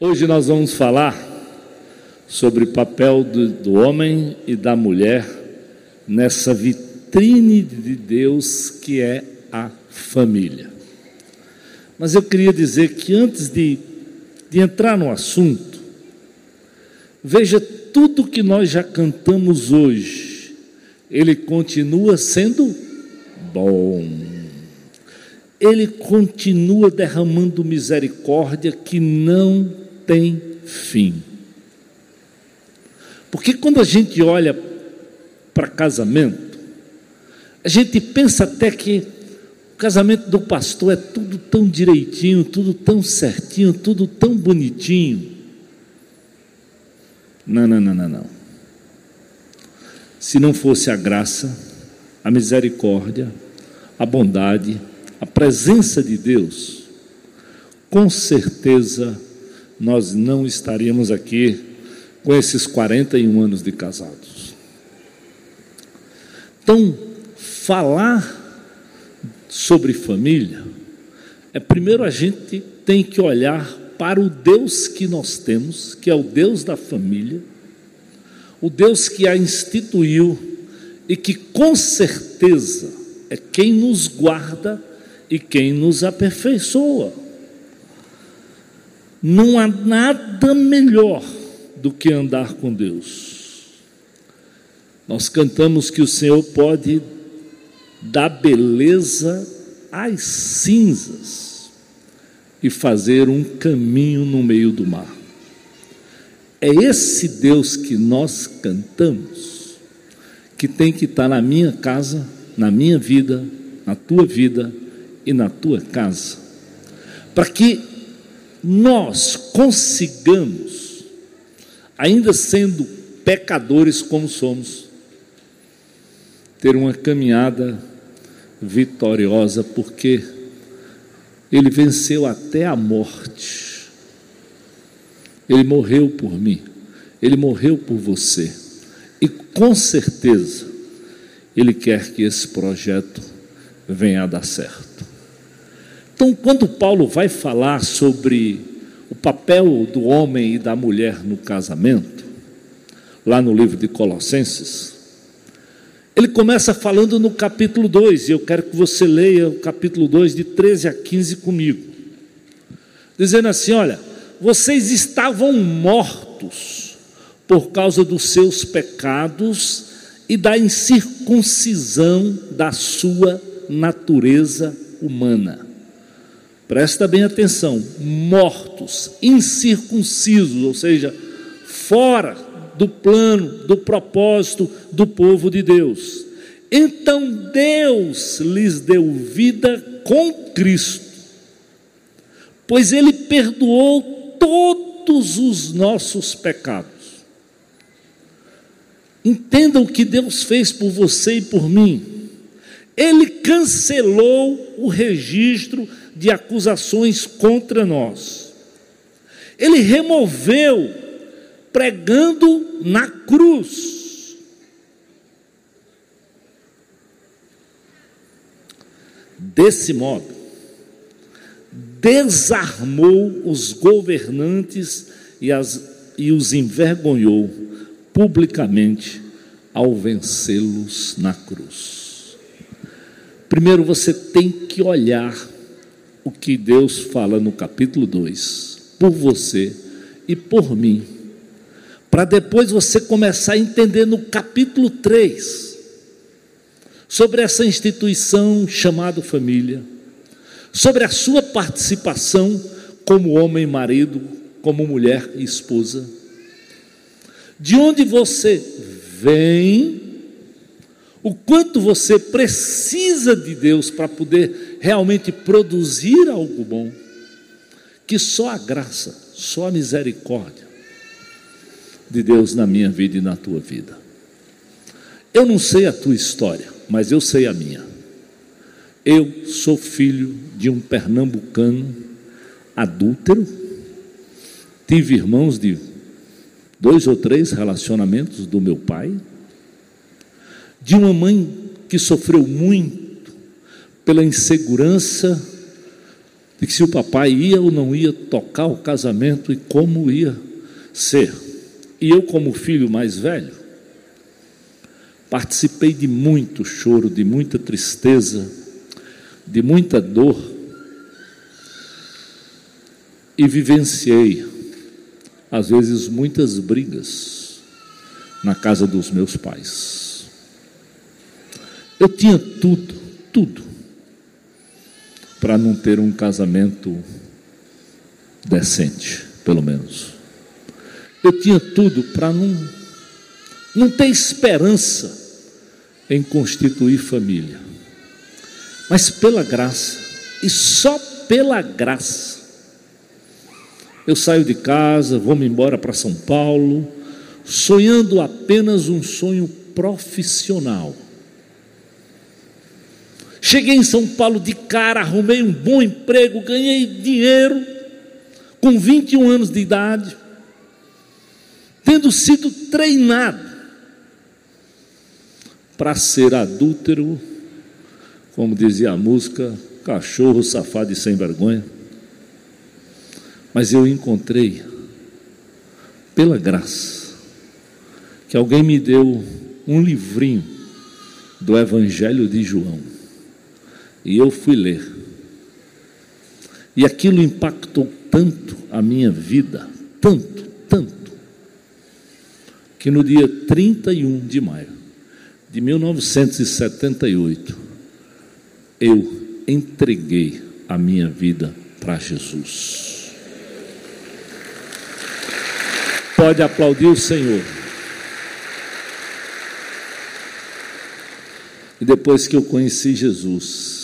Hoje nós vamos falar sobre o papel do, do, homem e da mulher nessa vitrine de Deus que é a família. Mas eu queria dizer que antes de, de entrar no assunto, veja tudo que nós já cantamos hoje, ele continua sendo bom ele continua derramando misericórdia que não tem fim. Porque quando a gente olha para casamento, a gente pensa até que o casamento do pastor é tudo tão direitinho, tudo tão certinho, tudo tão bonitinho. Não, não, não, não, não. Se não fosse a graça, a misericórdia, a bondade, a presença de Deus, com certeza nós não estaríamos aqui com esses 41 anos de casados. Então, falar sobre família é primeiro a gente tem que olhar para o Deus que nós temos, que é o Deus da família, o Deus que a instituiu e que com certeza é quem nos guarda e quem nos aperfeiçoa. Não há nada melhor do que andar com Deus. Nós cantamos que o Senhor pode dar beleza às cinzas e fazer um caminho no meio do mar. É esse Deus que nós cantamos que tem que estar na minha casa, na minha vida, na tua vida e na tua casa, para que nós consigamos, ainda sendo pecadores como somos, ter uma caminhada vitoriosa, porque Ele venceu até a morte, Ele morreu por mim, Ele morreu por você, e com certeza Ele quer que esse projeto venha a dar certo. Então, quando Paulo vai falar sobre o papel do homem e da mulher no casamento, lá no livro de Colossenses, ele começa falando no capítulo 2, e eu quero que você leia o capítulo 2, de 13 a 15 comigo, dizendo assim: Olha, vocês estavam mortos por causa dos seus pecados e da incircuncisão da sua natureza humana Presta bem atenção: mortos, incircuncisos, ou seja, fora do plano, do propósito do povo de Deus. Então Deus lhes deu vida com Cristo, pois Ele perdoou todos os nossos pecados. Entenda o que Deus fez por você e por mim. Ele cancelou o registro de acusações contra nós. Ele removeu pregando na cruz. Desse modo, desarmou os governantes e, as, e os envergonhou publicamente ao vencê-los na cruz. Primeiro você tem que olhar o que Deus fala no capítulo 2, por você e por mim, para depois você começar a entender no capítulo 3 sobre essa instituição chamada família, sobre a sua participação como homem e marido, como mulher e esposa, de onde você vem o quanto você precisa de Deus para poder realmente produzir algo bom, que só a graça, só a misericórdia de Deus na minha vida e na tua vida. Eu não sei a tua história, mas eu sei a minha. Eu sou filho de um pernambucano adúltero, tive irmãos de dois ou três relacionamentos do meu pai de uma mãe que sofreu muito pela insegurança de que se o papai ia ou não ia tocar o casamento e como ia ser. E eu, como filho mais velho, participei de muito choro, de muita tristeza, de muita dor, e vivenciei, às vezes, muitas brigas na casa dos meus pais. Eu tinha tudo, tudo, para não ter um casamento decente, pelo menos. Eu tinha tudo para não, não ter esperança em constituir família. Mas pela graça, e só pela graça, eu saio de casa, vou-me embora para São Paulo, sonhando apenas um sonho profissional Cheguei em São Paulo de cara, arrumei um bom emprego, ganhei dinheiro com 21 anos de idade, tendo sido treinado para ser adúltero, como dizia a música, cachorro safado e sem vergonha. Mas eu encontrei, pela graça, que alguém me deu um livrinho do Evangelho de João. E eu fui ler. E aquilo impactou tanto a minha vida, tanto, tanto, que no dia 31 de maio de 1978, eu entreguei a minha vida para Jesus. Pode aplaudir o Senhor. E depois que eu conheci Jesus,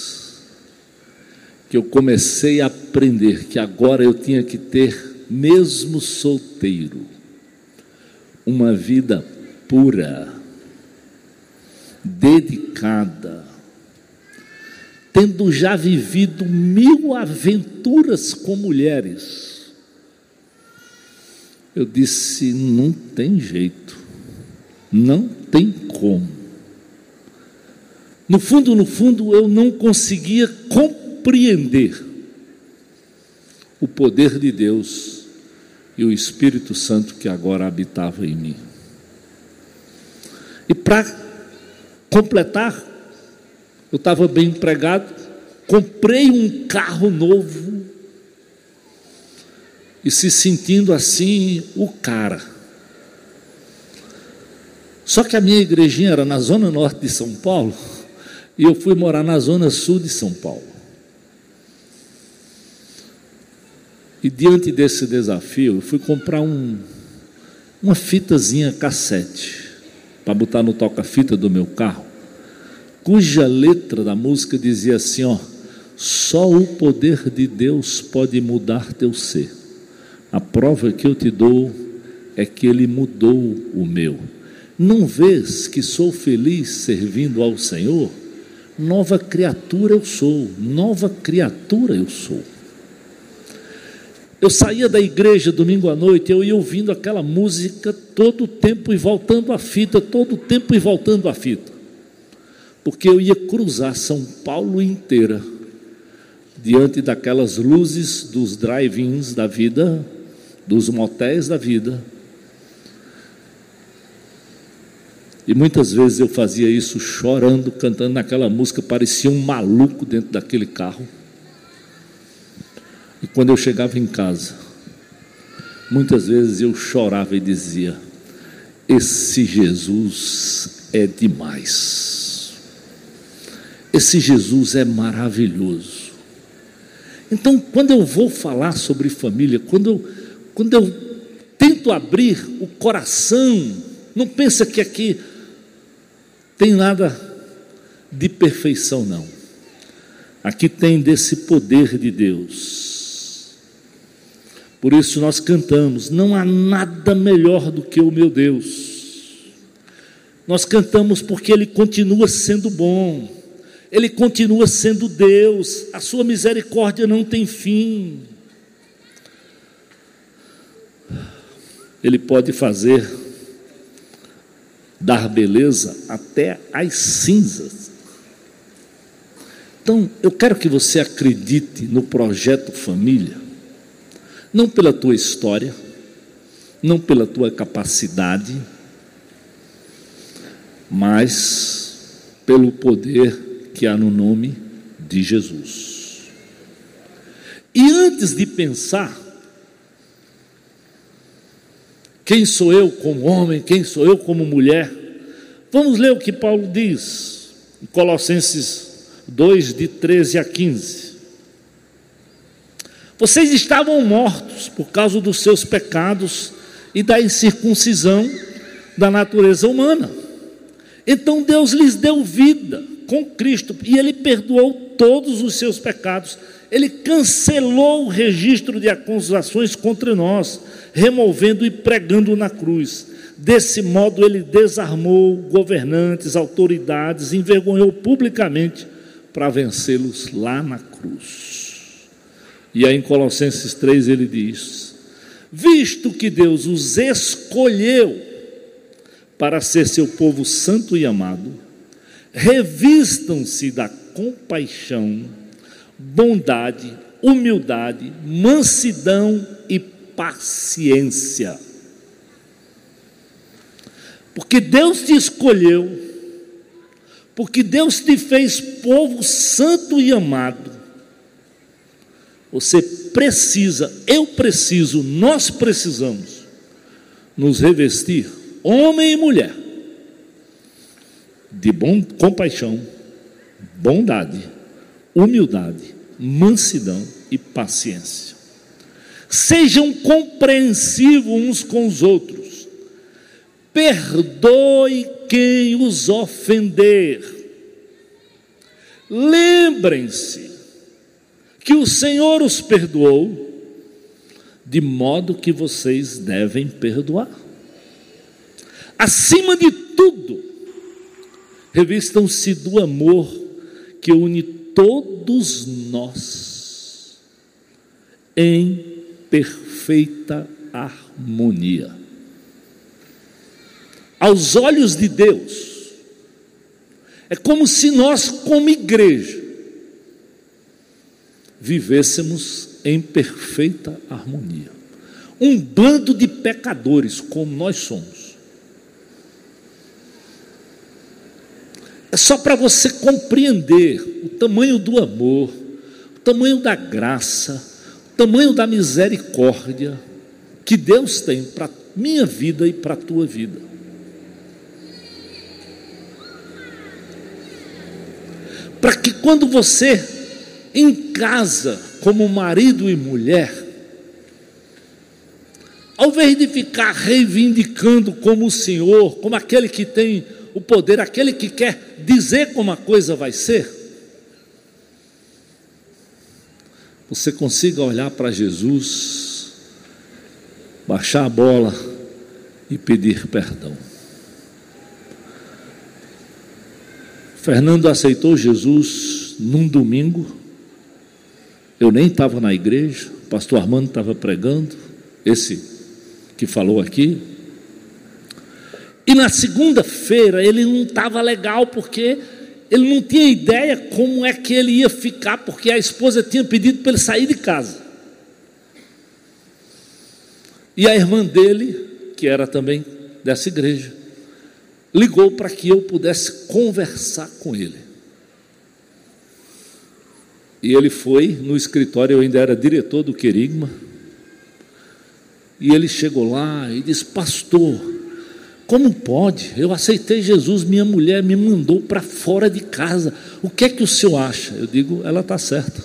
que eu comecei a aprender que agora eu tinha que ter, mesmo solteiro, uma vida pura, dedicada, tendo já vivido mil aventuras com mulheres. Eu disse: não tem jeito, não tem como. No fundo, no fundo, eu não conseguia compreender compreender o poder de Deus e o Espírito Santo que agora habitava em mim. E para completar, eu estava bem empregado, comprei um carro novo e se sentindo assim o cara. Só que a minha igrejinha era na zona norte de São Paulo e eu fui morar na zona sul de São Paulo. E diante desse desafio, eu fui comprar um, uma fitazinha cassete para botar no toca-fita do meu carro, cuja letra da música dizia assim: ó, só o poder de Deus pode mudar teu ser. A prova que eu te dou é que Ele mudou o meu. Não vês que sou feliz servindo ao Senhor? Nova criatura eu sou, nova criatura eu sou. Eu saía da igreja domingo à noite, eu ia ouvindo aquela música todo o tempo e voltando a fita, todo o tempo e voltando a fita. Porque eu ia cruzar São Paulo inteira diante daquelas luzes dos drive-ins da vida, dos motéis da vida. E muitas vezes eu fazia isso chorando, cantando naquela música, parecia um maluco dentro daquele carro. E quando eu chegava em casa, muitas vezes eu chorava e dizia: Esse Jesus é demais. Esse Jesus é maravilhoso. Então, quando eu vou falar sobre família, quando eu, quando eu tento abrir o coração, não pensa que aqui tem nada de perfeição, não. Aqui tem desse poder de Deus por isso nós cantamos: não há nada melhor do que o meu Deus. Nós cantamos porque Ele continua sendo bom, Ele continua sendo Deus, a Sua misericórdia não tem fim. Ele pode fazer dar beleza até às cinzas. Então, eu quero que você acredite no projeto família, não pela tua história, não pela tua capacidade, mas pelo poder que há no nome de Jesus. E antes de pensar, quem sou eu como homem, quem sou eu como mulher, vamos ler o que Paulo diz em Colossenses 2, de 13 a 15. Vocês estavam mortos por causa dos seus pecados e da incircuncisão da natureza humana. Então Deus lhes deu vida com Cristo e Ele perdoou todos os seus pecados. Ele cancelou o registro de acusações contra nós, removendo e pregando na cruz. Desse modo, ele desarmou governantes, autoridades, envergonhou publicamente para vencê-los lá na cruz. E aí em Colossenses 3 ele diz: visto que Deus os escolheu para ser seu povo santo e amado, revistam-se da compaixão, bondade, humildade, mansidão e paciência. Porque Deus te escolheu, porque Deus te fez povo santo e amado, você precisa, eu preciso, nós precisamos nos revestir, homem e mulher, de bom, compaixão, bondade, humildade, mansidão e paciência. Sejam compreensivos uns com os outros. Perdoe quem os ofender. Lembrem-se que o Senhor os perdoou, de modo que vocês devem perdoar. Acima de tudo, revistam-se do amor que une todos nós em perfeita harmonia. Aos olhos de Deus, é como se nós, como igreja, vivêssemos em perfeita harmonia. Um bando de pecadores, como nós somos. É só para você compreender o tamanho do amor, o tamanho da graça, o tamanho da misericórdia que Deus tem para minha vida e para a tua vida. Para que quando você em casa, como marido e mulher, ao invés de ficar reivindicando como o Senhor, como aquele que tem o poder, aquele que quer dizer como a coisa vai ser, você consiga olhar para Jesus, baixar a bola e pedir perdão. Fernando aceitou Jesus num domingo, eu nem estava na igreja, o pastor Armando estava pregando, esse que falou aqui. E na segunda-feira ele não estava legal porque ele não tinha ideia como é que ele ia ficar, porque a esposa tinha pedido para ele sair de casa. E a irmã dele, que era também dessa igreja, ligou para que eu pudesse conversar com ele. E ele foi no escritório, eu ainda era diretor do Querigma. E ele chegou lá e disse: Pastor, como pode? Eu aceitei Jesus, minha mulher me mandou para fora de casa. O que é que o senhor acha? Eu digo: Ela está certa.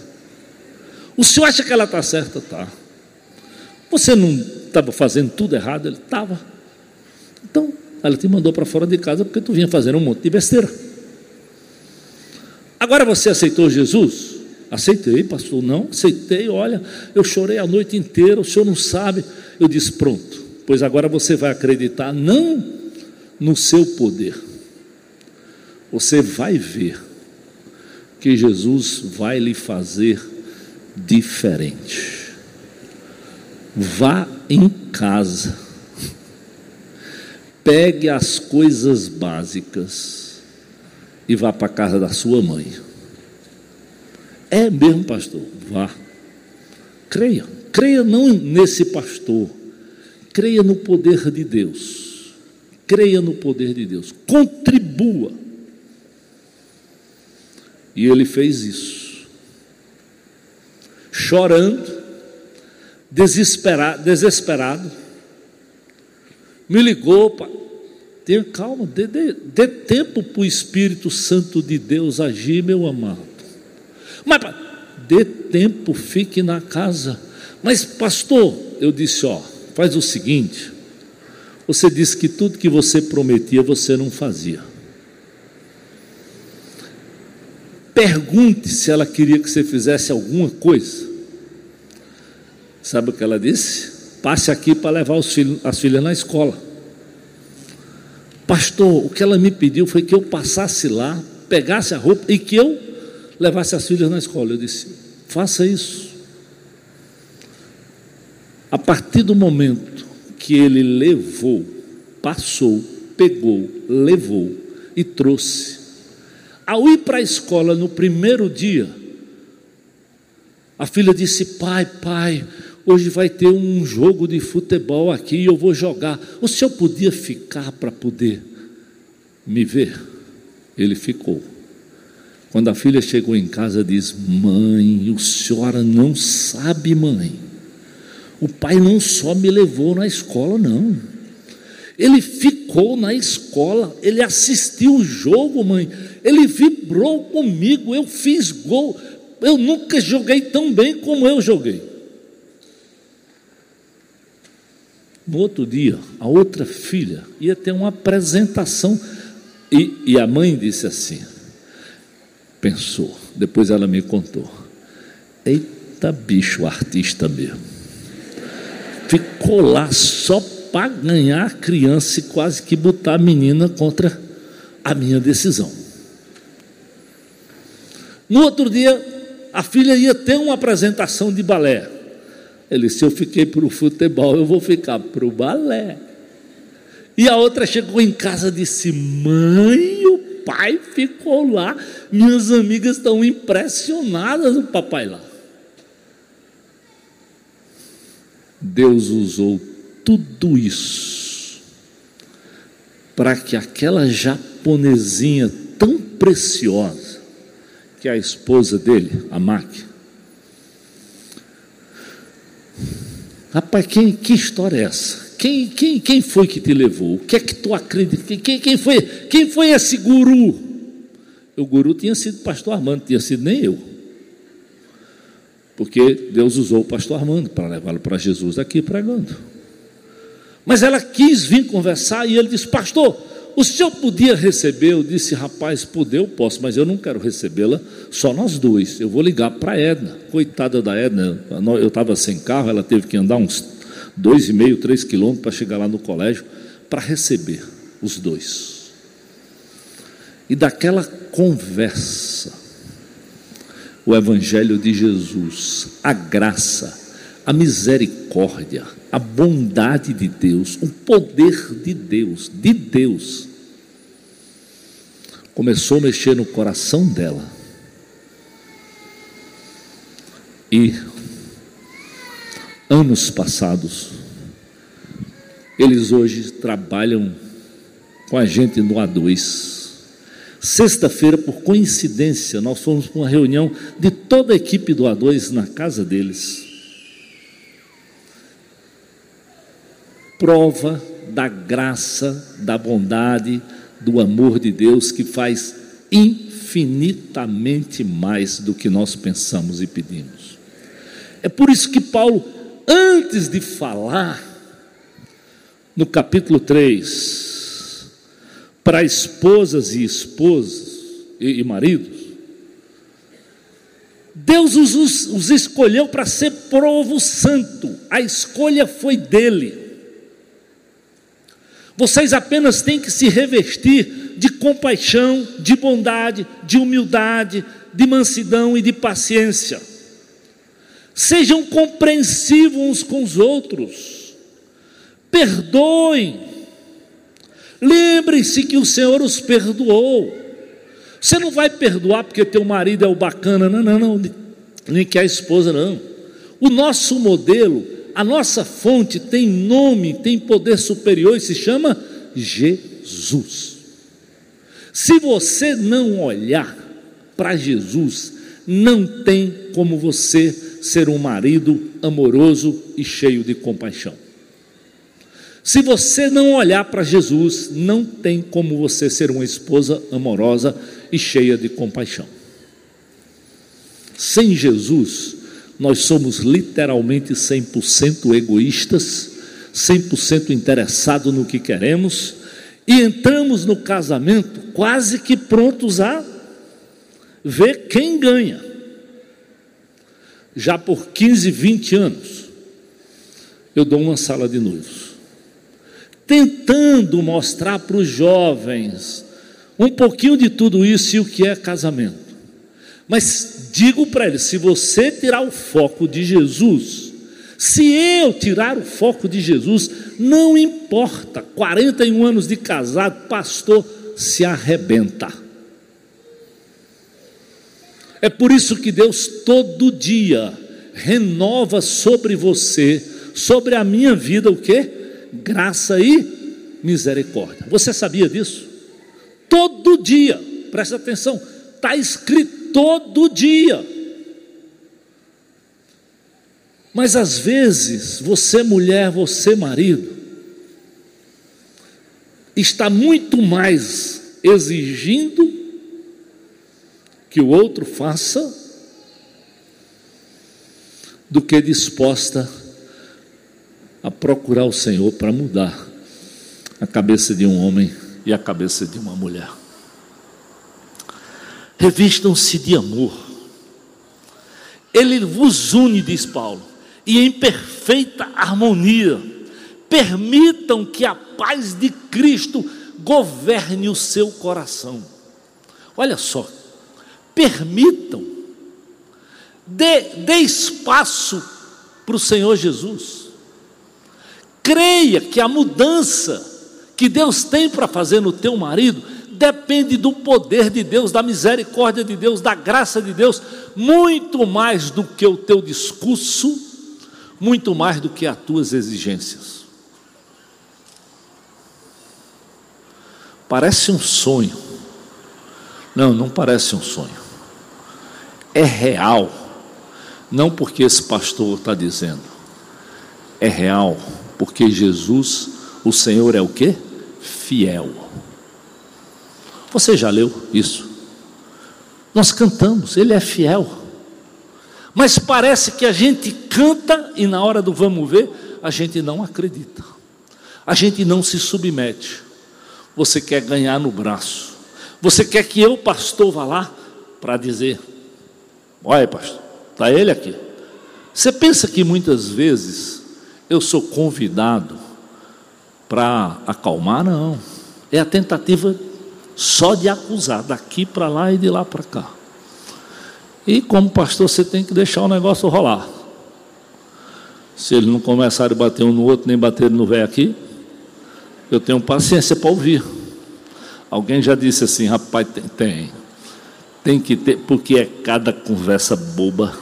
O senhor acha que ela está certa? Tá. Você não estava fazendo tudo errado? Ele estava. Então, ela te mandou para fora de casa porque tu vinha fazendo um monte de besteira. Agora você aceitou Jesus? Aceitei, pastor, não, aceitei, olha, eu chorei a noite inteira, o senhor não sabe. Eu disse: pronto, pois agora você vai acreditar não no seu poder, você vai ver que Jesus vai lhe fazer diferente. Vá em casa, pegue as coisas básicas e vá para a casa da sua mãe É mesmo, pastor? Vá. Creia. Creia não nesse pastor. Creia no poder de Deus. Creia no poder de Deus. Contribua. E ele fez isso. Chorando, desesperado, desesperado me ligou. Tenha calma, dê, dê, dê tempo para o Espírito Santo de Deus agir, meu amado. Mas, dê tempo, fique na casa. Mas, pastor, eu disse: ó, faz o seguinte. Você disse que tudo que você prometia você não fazia. Pergunte se ela queria que você fizesse alguma coisa. Sabe o que ela disse? Passe aqui para levar filhos, as filhas na escola. Pastor, o que ela me pediu foi que eu passasse lá, pegasse a roupa e que eu levasse as filhas na escola. Eu disse: faça isso. A partir do momento que ele levou, passou, pegou, levou e trouxe, ao ir para a escola no primeiro dia, a filha disse: Pai, pai, Hoje vai ter um jogo de futebol aqui e eu vou jogar. O senhor podia ficar para poder me ver? Ele ficou. Quando a filha chegou em casa, diz: Mãe, o senhora não sabe, mãe. O pai não só me levou na escola, não. Ele ficou na escola, ele assistiu o jogo, mãe. Ele vibrou comigo, eu fiz gol. Eu nunca joguei tão bem como eu joguei. No outro dia, a outra filha ia ter uma apresentação e, e a mãe disse assim: pensou, depois ela me contou. Eita bicho artista mesmo. Ficou lá só para ganhar a criança e quase que botar a menina contra a minha decisão. No outro dia, a filha ia ter uma apresentação de balé. Ele disse: Se eu fiquei para o futebol, eu vou ficar para o balé. E a outra chegou em casa e disse: Mãe, o pai ficou lá. Minhas amigas estão impressionadas, o papai lá. Deus usou tudo isso para que aquela japonesinha tão preciosa, que é a esposa dele, a máquina, Rapaz, quem, que história é essa? Quem, quem, quem foi que te levou? O que é que tu acredita? Quem, quem, foi, quem foi esse guru? O guru tinha sido pastor Armando, tinha sido nem eu. Porque Deus usou o pastor Armando para levá-lo para Jesus aqui pregando. Mas ela quis vir conversar e ele disse: Pastor, o senhor podia receber? Eu disse, rapaz, poder eu posso, mas eu não quero recebê-la só nós dois. Eu vou ligar para a Edna. Coitada da Edna, eu estava sem carro, ela teve que andar uns dois e meio, três quilômetros para chegar lá no colégio para receber os dois. E daquela conversa, o Evangelho de Jesus, a graça, a misericórdia, a bondade de Deus, o poder de Deus, de Deus, começou a mexer no coração dela. E anos passados, eles hoje trabalham com a gente no A2. Sexta-feira, por coincidência, nós fomos para uma reunião de toda a equipe do A2 na casa deles. prova da graça, da bondade, do amor de Deus que faz infinitamente mais do que nós pensamos e pedimos. É por isso que Paulo, antes de falar, no capítulo 3, para esposas e esposas e, e maridos, Deus os, os, os escolheu para ser provo santo, a escolha foi dele. Vocês apenas têm que se revestir de compaixão, de bondade, de humildade, de mansidão e de paciência. Sejam compreensivos uns com os outros. Perdoem. Lembrem-se que o Senhor os perdoou. Você não vai perdoar porque teu marido é o bacana, não, não, não, nem que a esposa, não. O nosso modelo, a nossa fonte tem nome, tem poder superior e se chama Jesus. Se você não olhar para Jesus, não tem como você ser um marido amoroso e cheio de compaixão. Se você não olhar para Jesus, não tem como você ser uma esposa amorosa e cheia de compaixão. Sem Jesus, nós somos literalmente 100% egoístas, 100% interessados no que queremos e entramos no casamento quase que prontos a ver quem ganha. Já por 15, 20 anos, eu dou uma sala de noivos, tentando mostrar para os jovens um pouquinho de tudo isso e o que é casamento. Mas digo para eles: se você tirar o foco de Jesus, se eu tirar o foco de Jesus, não importa, 41 anos de casado, pastor se arrebenta. É por isso que Deus todo dia renova sobre você, sobre a minha vida, o que? Graça e misericórdia. Você sabia disso? Todo dia, presta atenção, está escrito todo dia. Mas às vezes, você mulher, você marido, está muito mais exigindo que o outro faça do que disposta a procurar o Senhor para mudar a cabeça de um homem e a cabeça de uma mulher. Revistam-se de amor. Ele vos une, diz Paulo, e em perfeita harmonia. Permitam que a paz de Cristo governe o seu coração. Olha só, permitam, dê, dê espaço para o Senhor Jesus. Creia que a mudança que Deus tem para fazer no teu marido depende do poder de Deus, da misericórdia de Deus, da graça de Deus, muito mais do que o teu discurso, muito mais do que as tuas exigências. Parece um sonho. Não, não parece um sonho. É real. Não porque esse pastor está dizendo. É real porque Jesus, o Senhor é o que? Fiel. Você já leu isso? Nós cantamos, Ele é fiel. Mas parece que a gente canta e na hora do vamos ver, a gente não acredita. A gente não se submete. Você quer ganhar no braço. Você quer que eu, pastor, vá lá para dizer: Olha, pastor, está ele aqui. Você pensa que muitas vezes eu sou convidado para acalmar? Não. É a tentativa só de acusar, daqui para lá e de lá para cá. E como pastor, você tem que deixar o negócio rolar. Se ele não começar a bater um no outro, nem bater no velho aqui, eu tenho paciência para ouvir. Alguém já disse assim, rapaz, tem, tem, tem que ter, porque é cada conversa boba.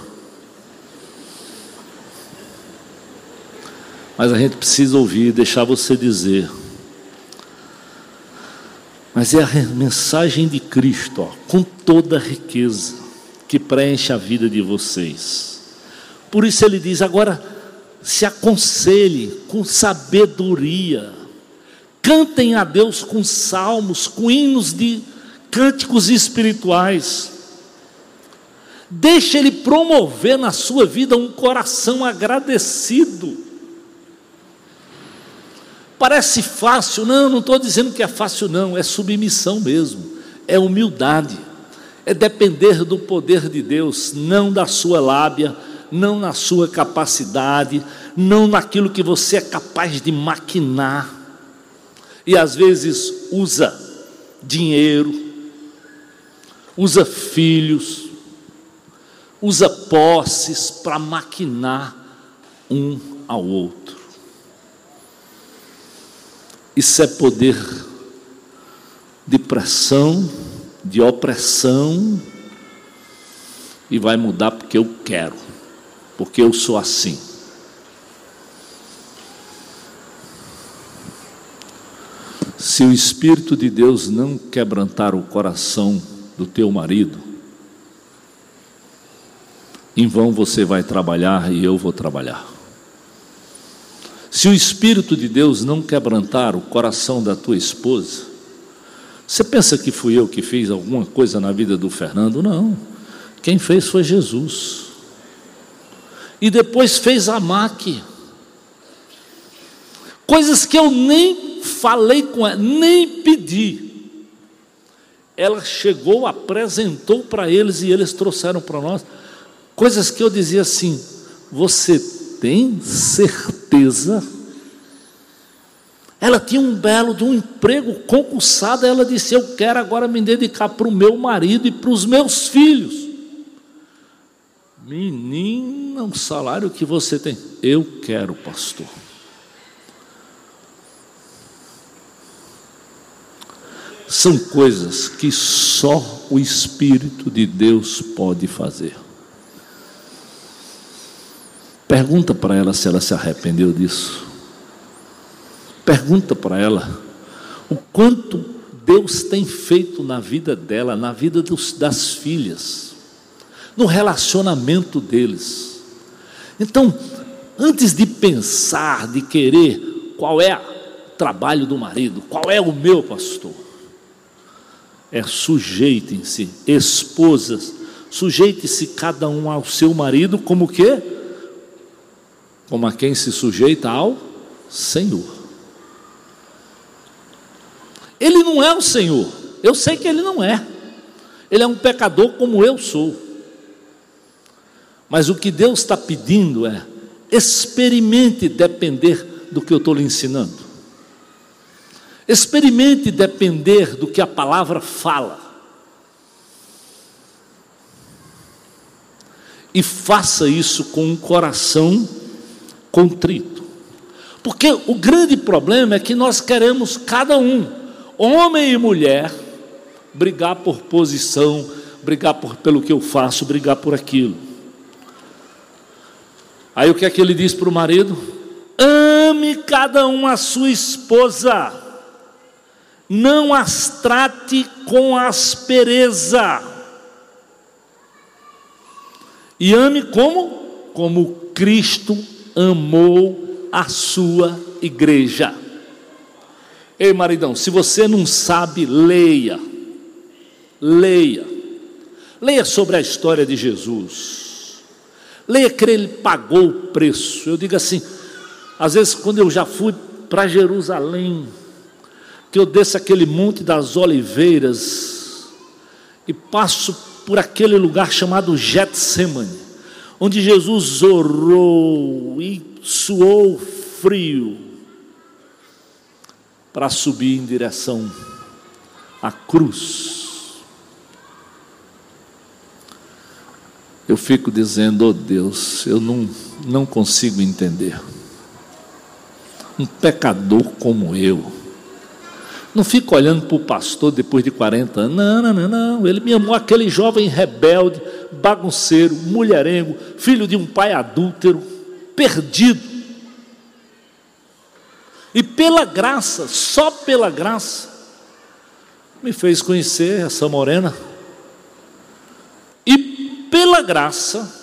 Mas a gente precisa ouvir, deixar você dizer. Mas é a mensagem de Cristo, ó, com toda a riqueza, que preenche a vida de vocês. Por isso ele diz: agora se aconselhe com sabedoria Cantem a Deus com salmos, com hinos de cânticos espirituais. Deixe Ele promover na sua vida um coração agradecido. Parece fácil, não, não estou dizendo que é fácil, não, é submissão mesmo, é humildade, é depender do poder de Deus, não da sua lábia, não na sua capacidade, não naquilo que você é capaz de maquinar e às vezes usa dinheiro, usa filhos, usa posses para maquinar um ao outro. Isso é poder de pressão, de opressão e vai mudar porque eu quero, porque eu sou assim. Se o Espírito de Deus não quebrantar o coração do teu marido, em vão você vai trabalhar e eu vou trabalhar. Se o Espírito de Deus não quebrantar o coração da tua esposa, você pensa que fui eu que fiz alguma coisa na vida do Fernando? Não. Quem fez foi Jesus. E depois fez a máquina. Coisas que eu nem falei com ela, nem pedi. Ela chegou, apresentou para eles e eles trouxeram para nós coisas que eu dizia assim: você tem certeza? Ela tinha um belo de um emprego concursado, ela disse: Eu quero agora me dedicar para o meu marido e para os meus filhos. Menina, o salário que você tem. Eu quero, pastor. São coisas que só o Espírito de Deus pode fazer. Pergunta para ela se ela se arrependeu disso. Pergunta para ela o quanto Deus tem feito na vida dela, na vida dos, das filhas, no relacionamento deles. Então, antes de pensar, de querer qual é o trabalho do marido, qual é o meu pastor, é sujeitem-se, esposas, sujeite-se cada um ao seu marido como que? Como a quem se sujeita ao Senhor. Ele não é o Senhor. Eu sei que ele não é. Ele é um pecador como eu sou. Mas o que Deus está pedindo é: experimente depender do que eu estou lhe ensinando. Experimente depender do que a palavra fala. E faça isso com um coração contrito. Porque o grande problema é que nós queremos cada um homem e mulher, brigar por posição, brigar por, pelo que eu faço, brigar por aquilo. Aí o que é que ele diz para o marido? Ame cada um a sua esposa, não as trate com aspereza. E ame como? Como Cristo amou a sua igreja. Ei, maridão, se você não sabe, leia. Leia. Leia sobre a história de Jesus. Leia que ele pagou o preço. Eu digo assim, às vezes quando eu já fui para Jerusalém, que eu desço aquele monte das oliveiras e passo por aquele lugar chamado Getsemane, onde Jesus orou e suou frio para subir em direção à cruz. Eu fico dizendo, oh Deus, eu não, não consigo entender. Um pecador como eu. Não fico olhando para o pastor depois de 40 anos. Não, não, não, não. Ele me amou aquele jovem rebelde, bagunceiro, mulherengo, filho de um pai adúltero, perdido. E pela graça, só pela graça, me fez conhecer essa morena. E pela graça,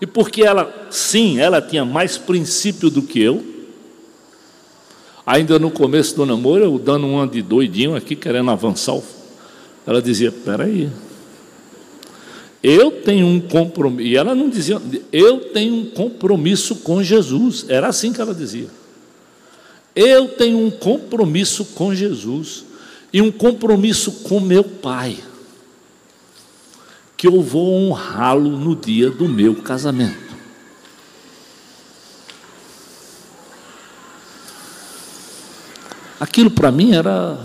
e porque ela, sim, ela tinha mais princípio do que eu, ainda no começo do namoro, eu dando um ano de doidinho aqui, querendo avançar, ela dizia: Peraí, eu tenho um compromisso, e ela não dizia, eu tenho um compromisso com Jesus, era assim que ela dizia. Eu tenho um compromisso com Jesus e um compromisso com meu Pai, que eu vou honrá-lo no dia do meu casamento. Aquilo para mim era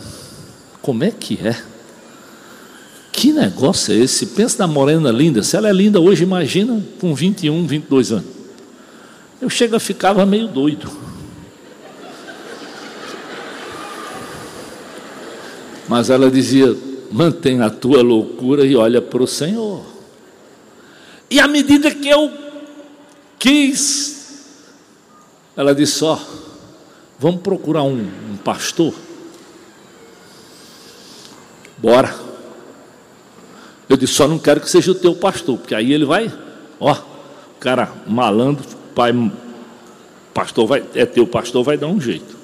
como é que é? Que negócio é esse? Pensa na morena linda. Se ela é linda hoje, imagina com 21, 22 anos. Eu chego a ficava meio doido. Mas ela dizia: mantém a tua loucura e olha para o Senhor. E à medida que eu quis, ela disse: Ó, vamos procurar um, um pastor. Bora. Eu disse: Só não quero que seja o teu pastor, porque aí ele vai, ó, cara malandro, pai, pastor vai, é teu pastor, vai dar um jeito.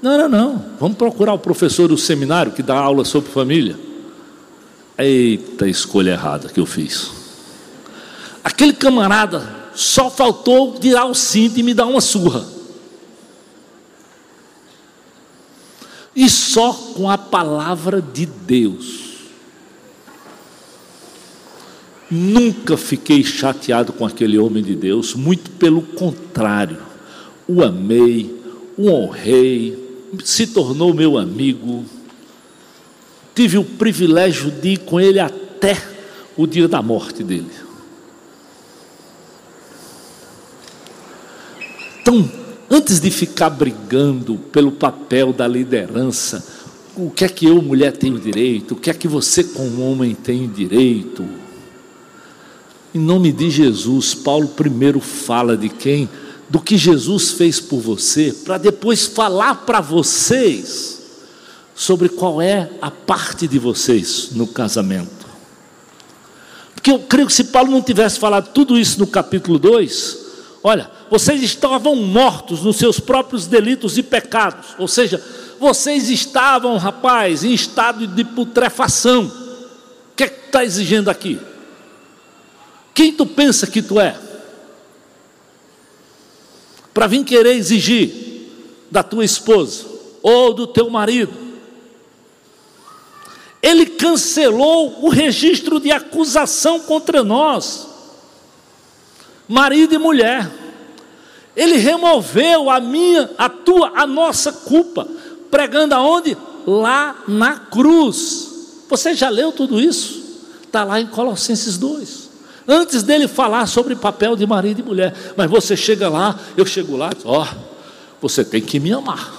Não, não, não. Vamos procurar o professor do seminário que dá aula sobre família. Eita, escolha errada que eu fiz. Aquele camarada só faltou tirar o cinto e me dar uma surra. E só com a palavra de Deus. Nunca fiquei chateado com aquele homem de Deus, muito pelo contrário. O amei, o honrei, se tornou meu amigo. Tive o privilégio de ir com ele até o dia da morte dele. Então, antes de ficar brigando pelo papel da liderança, o que é que eu, mulher, tenho direito? O que é que você, como homem, tem direito? Em nome de Jesus, Paulo primeiro fala de quem do que Jesus fez por você, para depois falar para vocês sobre qual é a parte de vocês no casamento. Porque eu creio que se Paulo não tivesse falado tudo isso no capítulo 2, olha, vocês estavam mortos nos seus próprios delitos e pecados, ou seja, vocês estavam, rapaz, em estado de putrefação. O que é que está exigindo aqui? Quem tu pensa que tu é? para vir querer exigir da tua esposa ou do teu marido. Ele cancelou o registro de acusação contra nós, marido e mulher. Ele removeu a minha, a tua, a nossa culpa, pregando aonde? Lá na cruz. Você já leu tudo isso? Está lá em Colossenses 2 antes dele falar sobre papel de marido e mulher. Mas você chega lá, eu chego lá, ó, você tem que me amar.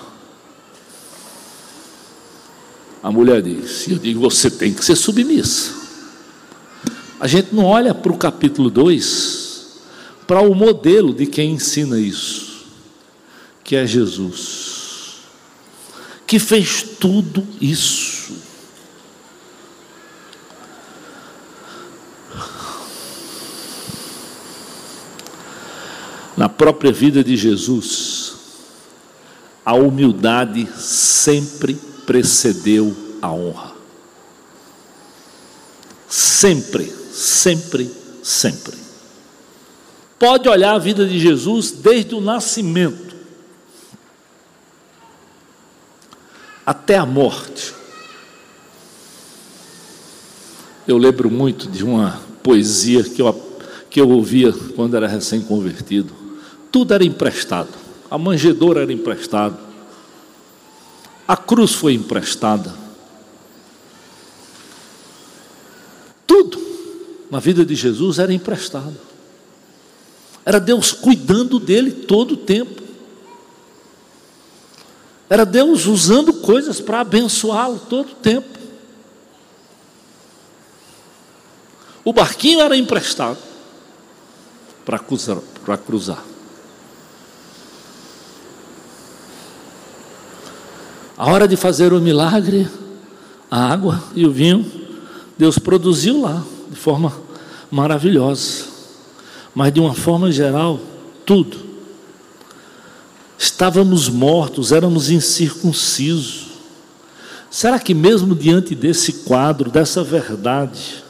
A mulher diz, eu digo, você tem que ser submissa. A gente não olha para o capítulo 2 para o modelo de quem ensina isso, que é Jesus, que fez tudo isso. Na própria vida de Jesus, a humildade sempre precedeu a honra. Sempre, sempre, sempre. Pode olhar a vida de Jesus desde o nascimento até a morte. Eu lembro muito de uma poesia que eu, que eu ouvia quando era recém-convertido. Tudo era emprestado. A manjedoura era emprestada. A cruz foi emprestada. Tudo na vida de Jesus era emprestado. Era Deus cuidando dele todo o tempo. Era Deus usando coisas para abençoá-lo todo o tempo. O barquinho era emprestado para cruzar, para cruzar. A hora de fazer o milagre, a água e o vinho, Deus produziu lá de forma maravilhosa. Mas de uma forma geral, tudo. Estávamos mortos, éramos incircuncisos. Será que mesmo diante desse quadro, dessa verdade,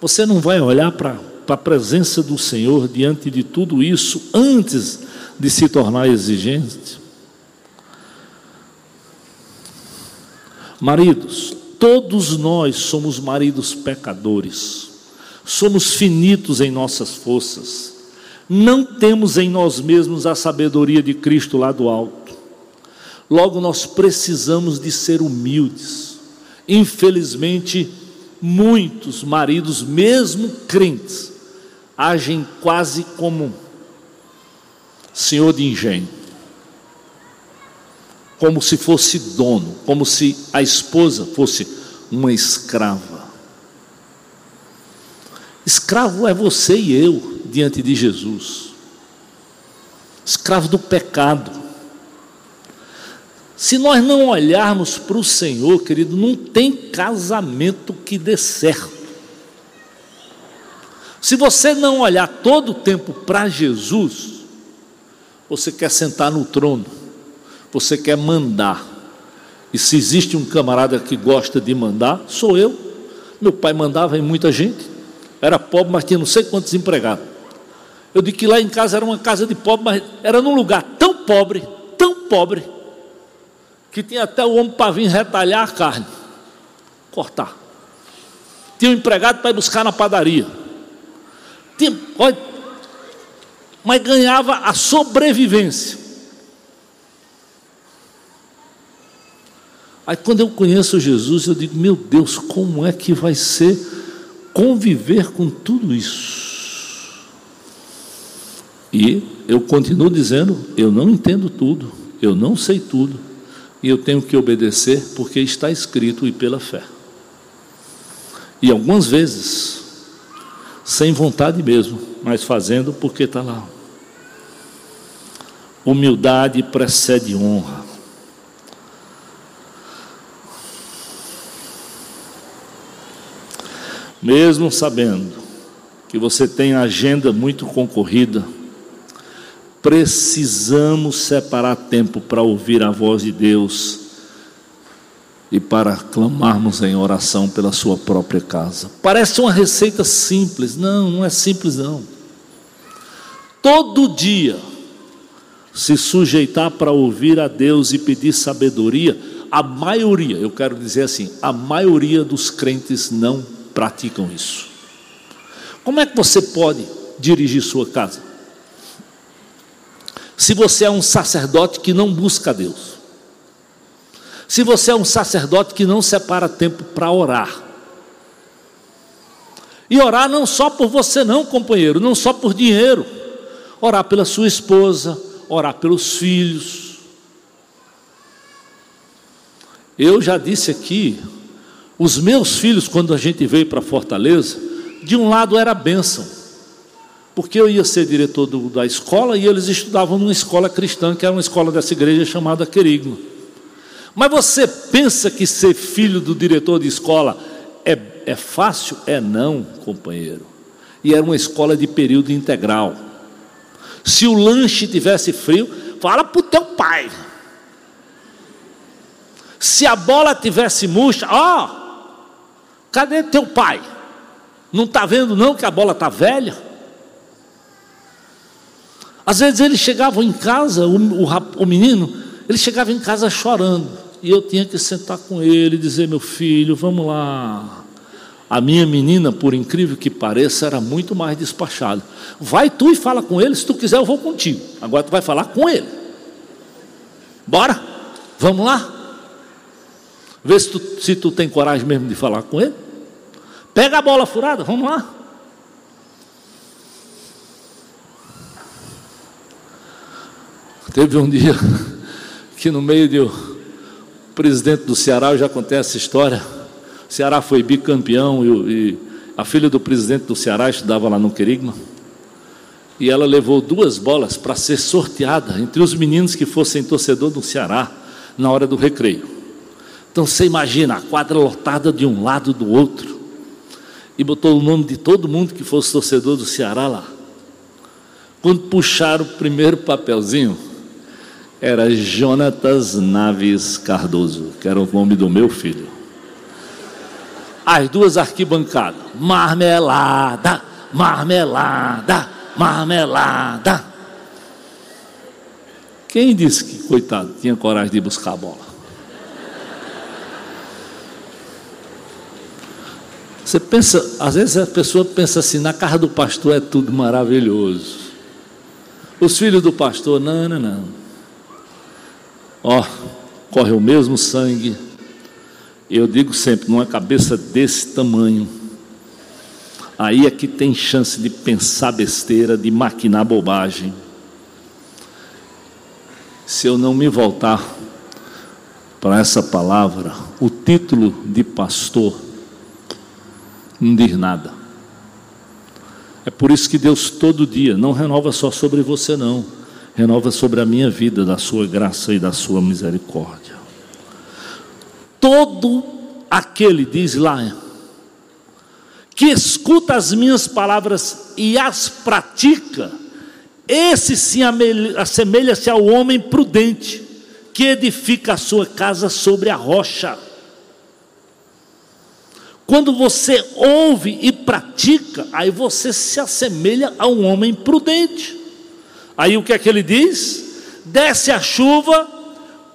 você não vai olhar para a presença do Senhor diante de tudo isso antes de se tornar exigente? Maridos, todos nós somos maridos pecadores, somos finitos em nossas forças, não temos em nós mesmos a sabedoria de Cristo lá do alto. Logo, nós precisamos de ser humildes. Infelizmente, muitos maridos, mesmo crentes, agem quase como senhor de engenho como se fosse dono, como se a esposa fosse uma escrava. Escravo é você e eu diante de Jesus. Escravo do pecado. Se nós não olharmos para o Senhor, querido, não tem casamento que dê certo. Se você não olhar todo o tempo para Jesus, você quer sentar no trono, você quer mandar. E se existe um camarada que gosta de mandar, sou eu. Meu pai mandava em muita gente, era pobre, mas tinha não sei quantos empregados. Eu digo que lá em casa era uma casa de pobre, mas era num lugar tão pobre, tão pobre, que tinha até o homem para vir retalhar a carne, cortar. Tinha um empregado para ir buscar na padaria. Tinha, olha, mas ganhava a sobrevivência. Aí quando eu conheço Jesus, eu digo, meu Deus, como é que vai ser conviver com tudo isso? E eu continuo dizendo, eu não entendo tudo, eu não sei tudo, e eu tenho que obedecer porque está escrito e pela fé. E algumas vezes, sem vontade mesmo, mas fazendo porque está lá. Humildade precede honra. Mesmo sabendo que você tem agenda muito concorrida, precisamos separar tempo para ouvir a voz de Deus e para clamarmos em oração pela sua própria casa. Parece uma receita simples, não, não é simples não. Todo dia se sujeitar para ouvir a Deus e pedir sabedoria, a maioria, eu quero dizer assim, a maioria dos crentes não praticam isso. Como é que você pode dirigir sua casa? Se você é um sacerdote que não busca Deus, se você é um sacerdote que não separa tempo para orar, e orar não só por você, não, companheiro, não só por dinheiro, orar pela sua esposa, orar pelos filhos. Eu já disse aqui, os meus filhos, quando a gente veio para Fortaleza, de um lado era bênção, porque eu ia ser diretor do, da escola e eles estudavam numa escola cristã, que era uma escola dessa igreja chamada Querigma. Mas você pensa que ser filho do diretor de escola é, é fácil? É não, companheiro. E era uma escola de período integral. Se o lanche tivesse frio, fala para o teu pai. Se a bola tivesse murcha, ó, cadê teu pai? Não está vendo não que a bola está velha? Às vezes eles chegavam em casa, o, o, o menino, ele chegava em casa chorando. E eu tinha que sentar com ele e dizer: Meu filho, vamos lá. A minha menina, por incrível que pareça, era muito mais despachada. Vai tu e fala com ele, se tu quiser eu vou contigo. Agora tu vai falar com ele. Bora? Vamos lá? Vê se tu, se tu tem coragem mesmo de falar com ele. Pega a bola furada, vamos lá. Teve um dia que no meio de o presidente do Ceará, eu já contei essa história. O Ceará foi bicampeão e, e a filha do presidente do Ceará estudava lá no Querigma. E ela levou duas bolas para ser sorteada entre os meninos que fossem torcedor do Ceará na hora do recreio. Então você imagina a quadra lotada de um lado do outro. E botou o nome de todo mundo que fosse torcedor do Ceará lá. Quando puxaram o primeiro papelzinho, era Jonatas Naves Cardoso, que era o nome do meu filho. As duas arquibancadas, marmelada, marmelada, marmelada. Quem disse que, coitado, tinha coragem de buscar a bola? Você pensa, às vezes a pessoa pensa assim, na casa do pastor é tudo maravilhoso. Os filhos do pastor, não, não, não. Ó, corre o mesmo sangue. Eu digo sempre, numa cabeça desse tamanho, aí é que tem chance de pensar besteira, de maquinar bobagem. Se eu não me voltar, para essa palavra, o título de pastor não diz nada. É por isso que Deus todo dia não renova só sobre você, não, renova sobre a minha vida, da sua graça e da sua misericórdia. Todo aquele, diz lá, que escuta as minhas palavras e as pratica, esse sim assemelha-se ao homem prudente, que edifica a sua casa sobre a rocha. Quando você ouve e pratica, aí você se assemelha a um homem prudente. Aí o que é que ele diz? Desce a chuva,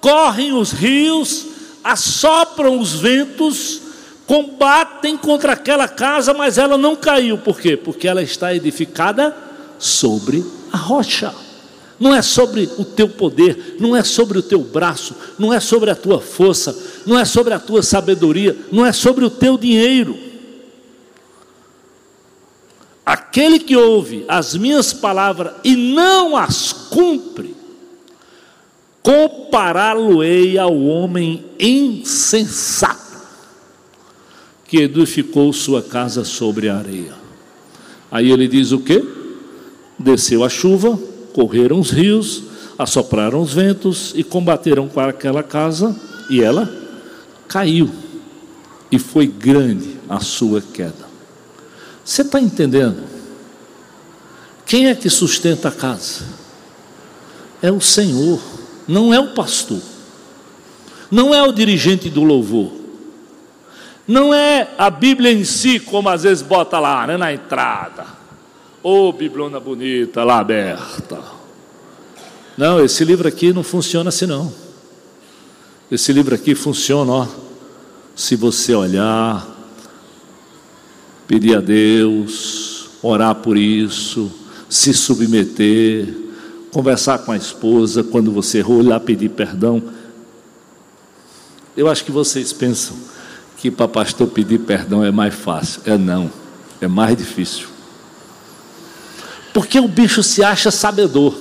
correm os rios, assopram os ventos, combatem contra aquela casa, mas ela não caiu. Por quê? Porque ela está edificada sobre a rocha não é sobre o teu poder, não é sobre o teu braço, não é sobre a tua força, não é sobre a tua sabedoria, não é sobre o teu dinheiro. Aquele que ouve as minhas palavras e não as cumpre, compará-lo-ei ao homem insensato que edificou sua casa sobre a areia. Aí ele diz o que? Desceu a chuva, correram os rios, assopraram os ventos e combateram com aquela casa, e ela caiu, e foi grande a sua queda. Você está entendendo? Quem é que sustenta a casa? É o Senhor, não é o pastor, não é o dirigente do louvor, não é a Bíblia em si, como às vezes bota lá né, na entrada. Ô oh, biblona bonita, lá aberta. Não, esse livro aqui não funciona assim não. Esse livro aqui funciona, ó. Se você olhar, pedir a Deus, orar por isso, se submeter, conversar com a esposa quando você errou, lá pedir perdão. Eu acho que vocês pensam que para pastor pedir perdão é mais fácil. É não, é mais difícil. Porque o bicho se acha sabedor.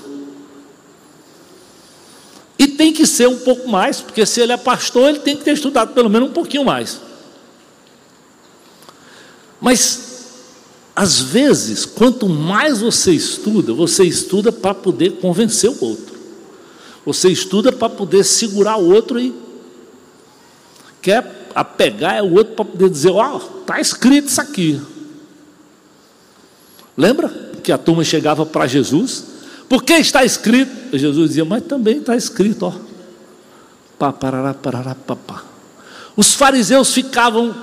E tem que ser um pouco mais, porque se ele é pastor, ele tem que ter estudado pelo menos um pouquinho mais. Mas, às vezes, quanto mais você estuda, você estuda para poder convencer o outro. Você estuda para poder segurar o outro e quer apegar o outro para poder dizer: Ó, oh, está escrito isso aqui. Lembra? Que a turma chegava para Jesus, porque está escrito, Jesus dizia, mas também está escrito, ó. Pá, parará, parará, papá. Os fariseus ficavam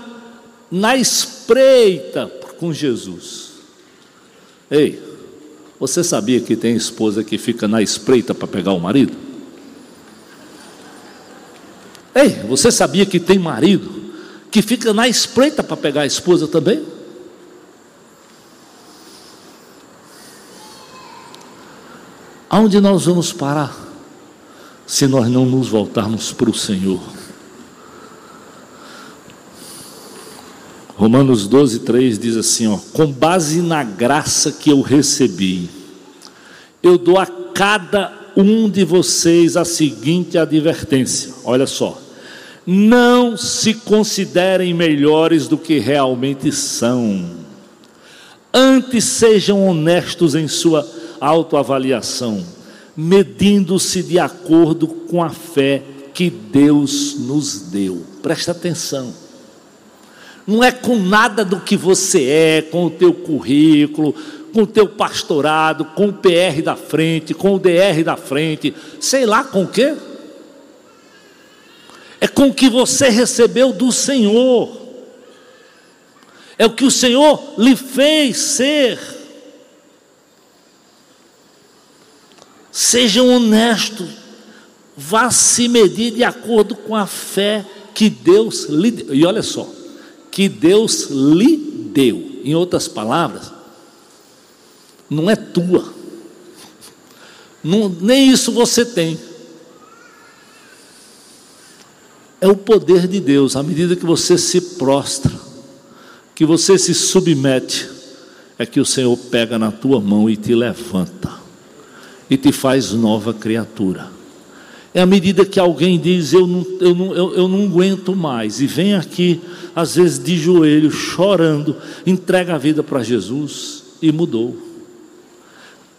na espreita com Jesus. Ei, você sabia que tem esposa que fica na espreita para pegar o marido? Ei, você sabia que tem marido que fica na espreita para pegar a esposa também? Aonde nós vamos parar se nós não nos voltarmos para o Senhor? Romanos 12, 3 diz assim: ó, com base na graça que eu recebi, eu dou a cada um de vocês a seguinte advertência: olha só, não se considerem melhores do que realmente são, antes sejam honestos em sua autoavaliação, medindo-se de acordo com a fé que Deus nos deu. Presta atenção. Não é com nada do que você é, com o teu currículo, com o teu pastorado, com o PR da frente, com o DR da frente, sei lá com o quê. É com o que você recebeu do Senhor. É o que o Senhor lhe fez ser. Sejam honestos, vá se medir de acordo com a fé que Deus lhe deu. E olha só, que Deus lhe deu. Em outras palavras, não é tua. Não, nem isso você tem. É o poder de Deus, à medida que você se prostra, que você se submete, é que o Senhor pega na tua mão e te levanta e te faz nova criatura. É à medida que alguém diz, eu não, eu, não, eu, eu não aguento mais, e vem aqui, às vezes de joelho, chorando, entrega a vida para Jesus e mudou.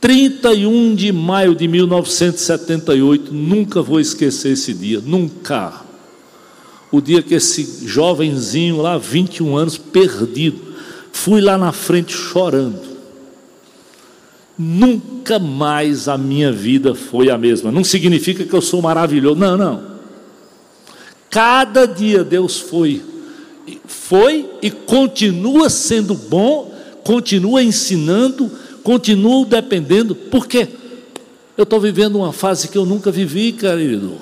31 de maio de 1978, nunca vou esquecer esse dia, nunca. O dia que esse jovenzinho lá, 21 anos, perdido, fui lá na frente chorando. Nunca mais a minha vida foi a mesma. Não significa que eu sou maravilhoso. Não, não. Cada dia Deus foi, foi e continua sendo bom, continua ensinando, continua dependendo. Por quê? Eu estou vivendo uma fase que eu nunca vivi, querido.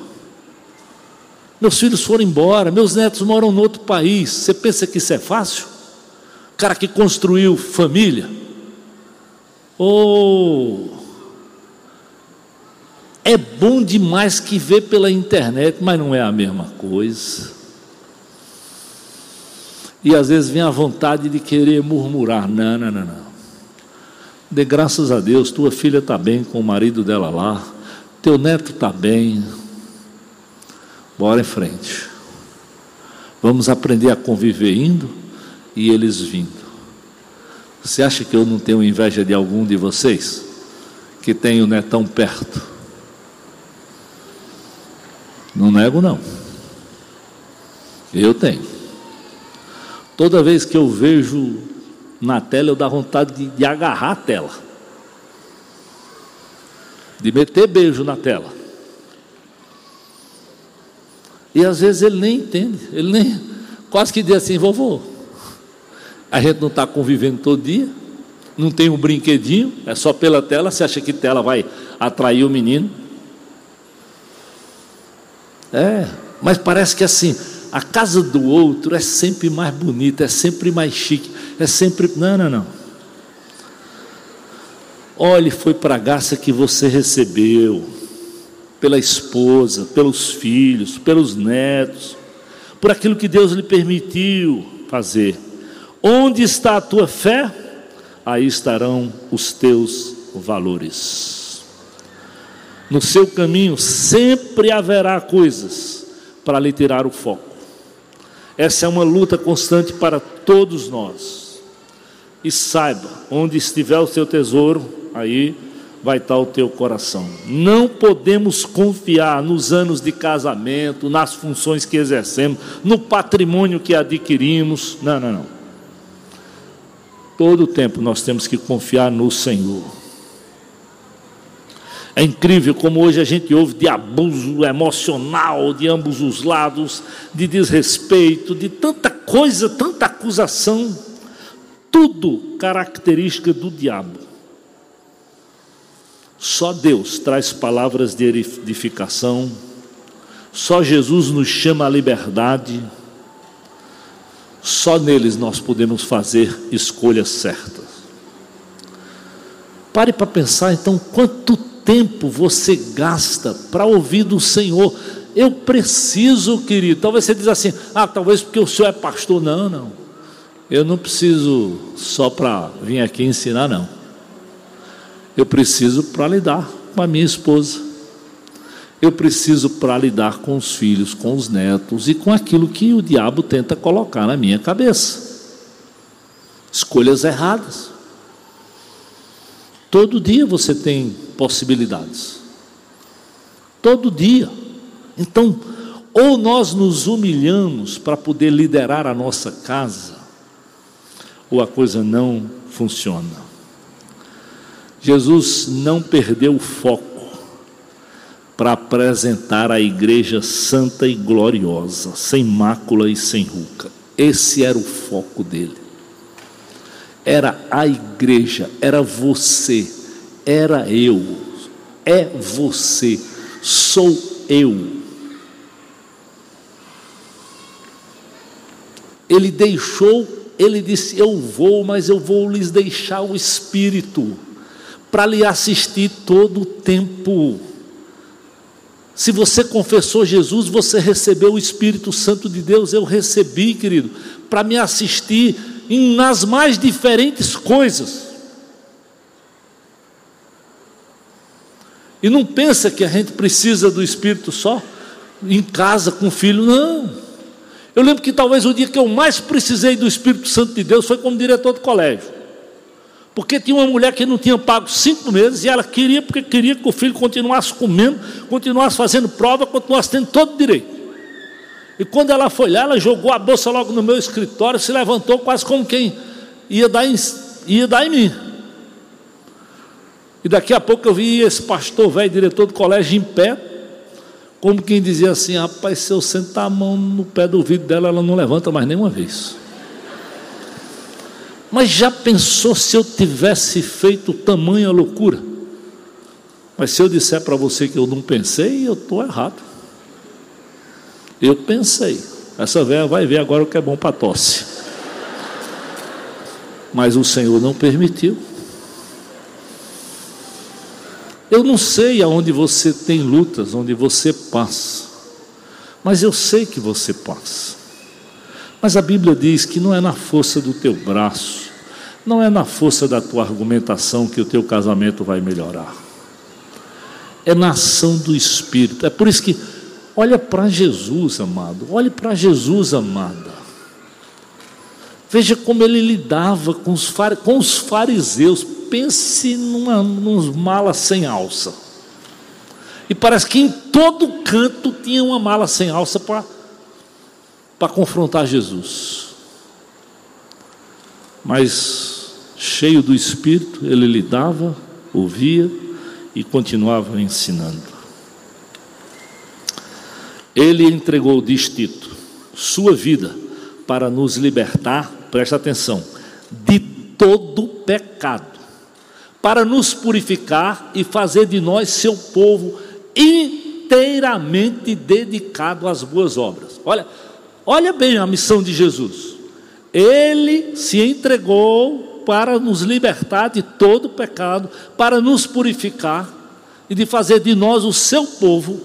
Meus filhos foram embora, meus netos moram em outro país. Você pensa que isso é fácil? O cara que construiu família Oh, é bom demais que vê pela internet, mas não é a mesma coisa. E às vezes vem a vontade de querer murmurar: não, não, não, não. Dê graças a Deus, tua filha está bem com o marido dela lá, teu neto está bem. Bora em frente. Vamos aprender a conviver indo e eles vindo. Você acha que eu não tenho inveja de algum de vocês que tem o netão perto? Não nego, não. Eu tenho. Toda vez que eu vejo na tela, eu dá vontade de, de agarrar a tela, de meter beijo na tela. E às vezes ele nem entende, ele nem, quase que diz assim, vovô, a gente não está convivendo todo dia, não tem um brinquedinho, é só pela tela. Você acha que tela vai atrair o menino? É, mas parece que assim, a casa do outro é sempre mais bonita, é sempre mais chique, é sempre. Não, não, não. Olhe, foi para a graça que você recebeu, pela esposa, pelos filhos, pelos netos, por aquilo que Deus lhe permitiu fazer. Onde está a tua fé? Aí estarão os teus valores. No seu caminho sempre haverá coisas para lhe tirar o foco. Essa é uma luta constante para todos nós. E saiba, onde estiver o seu tesouro, aí vai estar o teu coração. Não podemos confiar nos anos de casamento, nas funções que exercemos, no patrimônio que adquirimos. Não, não, não. Todo o tempo nós temos que confiar no Senhor. É incrível como hoje a gente ouve de abuso emocional de ambos os lados, de desrespeito, de tanta coisa, tanta acusação, tudo característica do diabo. Só Deus traz palavras de edificação, só Jesus nos chama à liberdade só neles nós podemos fazer escolhas certas. Pare para pensar então quanto tempo você gasta para ouvir do Senhor. Eu preciso, querido. Talvez você diz assim: ah, talvez porque o senhor é pastor. Não, não. Eu não preciso só para vir aqui ensinar, não. Eu preciso para lidar com a minha esposa eu preciso para lidar com os filhos, com os netos e com aquilo que o diabo tenta colocar na minha cabeça. Escolhas erradas. Todo dia você tem possibilidades. Todo dia. Então, ou nós nos humilhamos para poder liderar a nossa casa, ou a coisa não funciona. Jesus não perdeu o foco para apresentar a igreja santa e gloriosa, sem mácula e sem ruca. Esse era o foco dele. Era a igreja, era você, era eu, é você, sou eu. Ele deixou, ele disse: Eu vou, mas eu vou lhes deixar o Espírito para lhe assistir todo o tempo. Se você confessou Jesus, você recebeu o Espírito Santo de Deus. Eu recebi, querido, para me assistir nas mais diferentes coisas. E não pensa que a gente precisa do Espírito só em casa com o filho, não. Eu lembro que talvez o dia que eu mais precisei do Espírito Santo de Deus foi como diretor do colégio. Porque tinha uma mulher que não tinha pago cinco meses e ela queria, porque queria que o filho continuasse comendo, continuasse fazendo prova, continuasse tendo todo direito. E quando ela foi lá, ela jogou a bolsa logo no meu escritório, se levantou quase como quem ia dar em, ia dar em mim. E daqui a pouco eu vi esse pastor velho, diretor do colégio, em pé, como quem dizia assim: rapaz, se eu sentar a mão no pé do vidro dela, ela não levanta mais nenhuma vez. Mas já pensou se eu tivesse feito tamanha loucura? Mas se eu disser para você que eu não pensei, eu estou errado. Eu pensei. Essa velha vai ver agora o que é bom para tosse. Mas o Senhor não permitiu. Eu não sei aonde você tem lutas, onde você passa, mas eu sei que você passa. Mas a Bíblia diz que não é na força do teu braço, não é na força da tua argumentação que o teu casamento vai melhorar. É na ação do Espírito. É por isso que olha para Jesus, amado. Olhe para Jesus, amada. Veja como ele lidava com os, com os fariseus pense numa, nos malas sem alça. E parece que em todo canto tinha uma mala sem alça para confrontar Jesus. Mas, cheio do Espírito, ele lidava, ouvia e continuava ensinando. Ele entregou de Tito sua vida para nos libertar, presta atenção, de todo pecado para nos purificar e fazer de nós seu povo inteiramente dedicado às boas obras. Olha, olha bem a missão de Jesus. Ele se entregou para nos libertar de todo pecado, para nos purificar e de fazer de nós o seu povo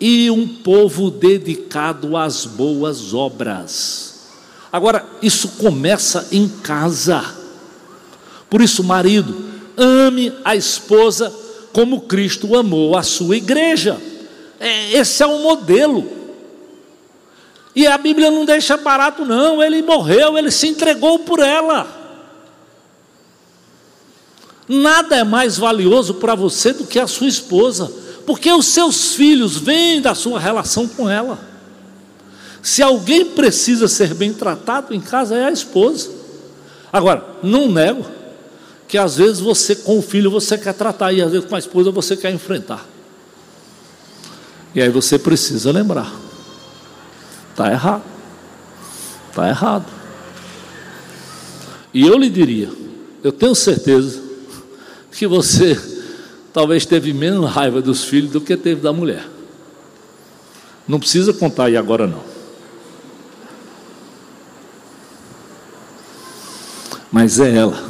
e um povo dedicado às boas obras. Agora, isso começa em casa. Por isso, marido, ame a esposa como Cristo amou a sua igreja. É, esse é o modelo. E a Bíblia não deixa barato, não. Ele morreu, ele se entregou por ela. Nada é mais valioso para você do que a sua esposa, porque os seus filhos vêm da sua relação com ela. Se alguém precisa ser bem tratado em casa, é a esposa. Agora, não nego, que às vezes você com o filho você quer tratar e às vezes com a esposa você quer enfrentar. E aí você precisa lembrar. Está errado. Está errado. E eu lhe diria, eu tenho certeza que você talvez teve menos raiva dos filhos do que teve da mulher. Não precisa contar aí agora não. Mas é ela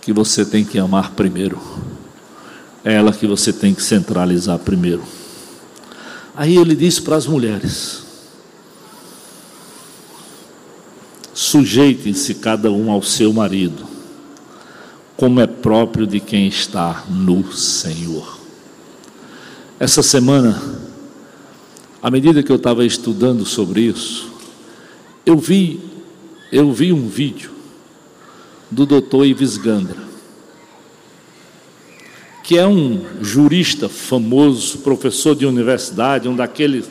que você tem que amar primeiro. É ela que você tem que centralizar primeiro. Aí ele diz para as mulheres: sujeitem-se cada um ao seu marido, como é próprio de quem está no Senhor. Essa semana, à medida que eu estava estudando sobre isso, eu vi, eu vi um vídeo do doutor Ives Gandra, que é um jurista famoso, professor de universidade, um daqueles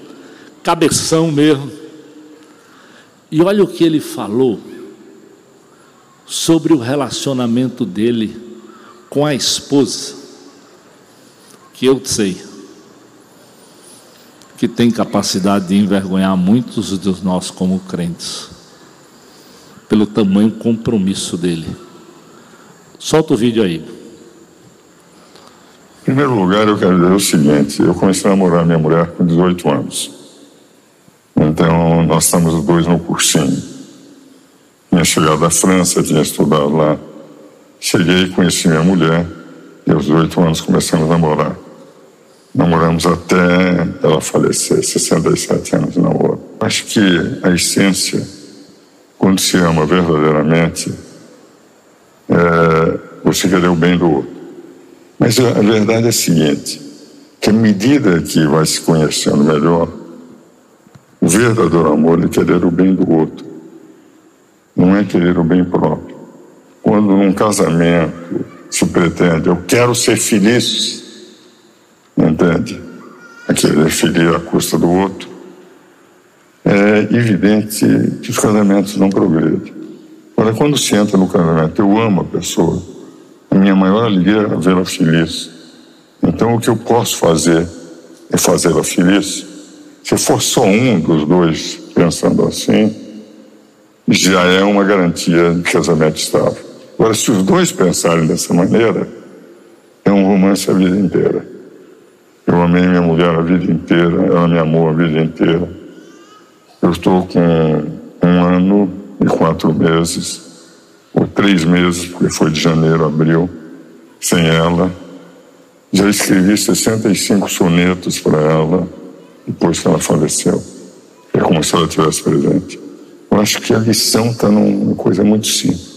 cabeção mesmo. E olha o que ele falou sobre o relacionamento dele com a esposa, que eu sei que tem capacidade de envergonhar muitos dos nós como crentes pelo tamanho compromisso dele. Solta o vídeo aí. Em primeiro lugar, eu quero dizer o seguinte: eu comecei a namorar minha mulher com 18 anos. Então, nós estamos os dois no cursinho. Tinha chegado da França, tinha estudado lá. Cheguei, conheci minha mulher e aos 18 anos começamos a namorar. Namoramos até ela falecer, 67 anos de namoro. Acho que a essência quando se ama verdadeiramente, é, você querer o bem do outro. Mas a verdade é a seguinte: que à medida que vai se conhecendo melhor, o verdadeiro amor é querer o bem do outro, não é querer o bem próprio. Quando num casamento se pretende, eu quero ser feliz, entende? A querer feliz à custa do outro, é evidente que os casamentos não progredem. Agora, quando se entra no casamento, eu amo a pessoa, a minha maior alegria é vê-la feliz. Então, o que eu posso fazer é fazê-la feliz. Se for só um dos dois pensando assim, já é uma garantia de casamento estável. Agora, se os dois pensarem dessa maneira, é um romance a vida inteira. Eu amei minha mulher a vida inteira, ela me amou a vida inteira. Eu estou com um ano e quatro meses, ou três meses, porque foi de janeiro a abril, sem ela. Já escrevi 65 sonetos para ela depois que ela faleceu. É como se ela estivesse presente. Eu acho que a lição está numa coisa muito simples.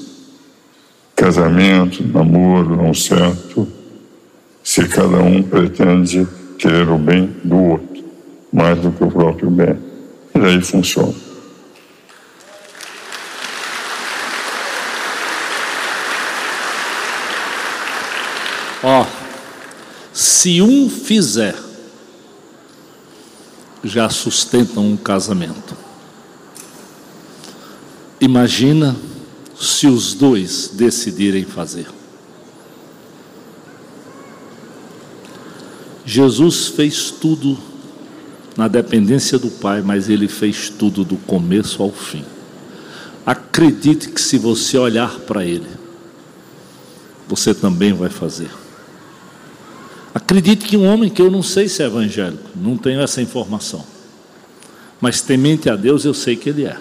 Casamento, namoro, não certo, se cada um pretende querer o bem do outro, mais do que o próprio bem. E daí funciona. Ó, se um fizer, já sustenta um casamento. Imagina se os dois decidirem fazer. Jesus fez tudo na dependência do Pai, mas ele fez tudo do começo ao fim. Acredite que se você olhar para ele, você também vai fazer. Acredite que um homem que eu não sei se é evangélico, não tenho essa informação, mas temente a Deus eu sei que ele é.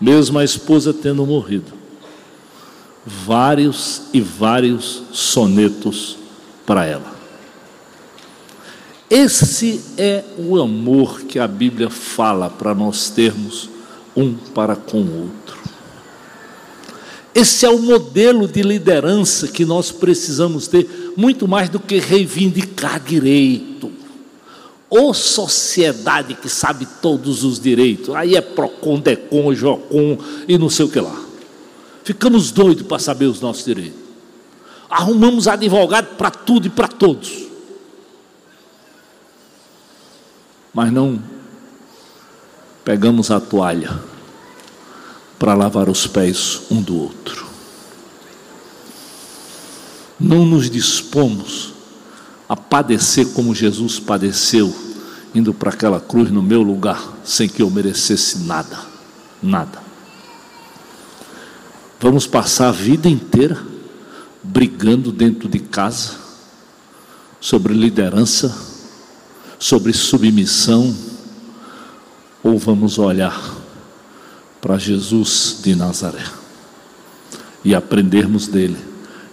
Mesmo a esposa tendo morrido, vários e vários sonetos para ela. Esse é o amor que a Bíblia fala para nós termos um para com o outro. Esse é o modelo de liderança que nós precisamos ter, muito mais do que reivindicar direito. Ou sociedade que sabe todos os direitos, aí é PROCON, DECON, JOCON e não sei o que lá. Ficamos doidos para saber os nossos direitos. Arrumamos advogado para tudo e para todos. Mas não pegamos a toalha para lavar os pés um do outro. Não nos dispomos a padecer como Jesus padeceu, indo para aquela cruz no meu lugar, sem que eu merecesse nada, nada. Vamos passar a vida inteira brigando dentro de casa sobre liderança, sobre submissão, ou vamos olhar para Jesus de Nazaré e aprendermos dele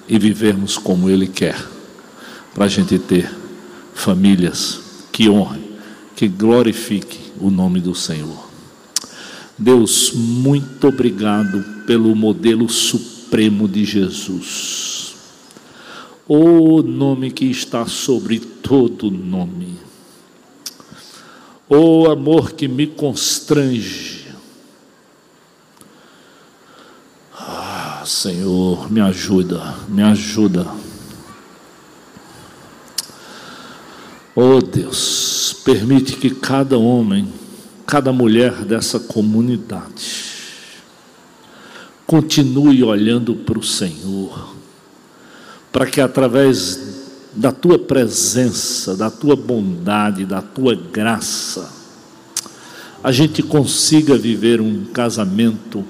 e vivermos como ele quer, para a gente ter famílias que honrem, que glorifiquem o nome do Senhor. Deus, muito obrigado pelo modelo supremo de Jesus. O nome que está sobre todo nome. O amor que me constrange Senhor, me ajuda, me ajuda. Oh Deus, permite que cada homem, cada mulher dessa comunidade continue olhando para o Senhor, para que através da tua presença, da tua bondade, da tua graça, a gente consiga viver um casamento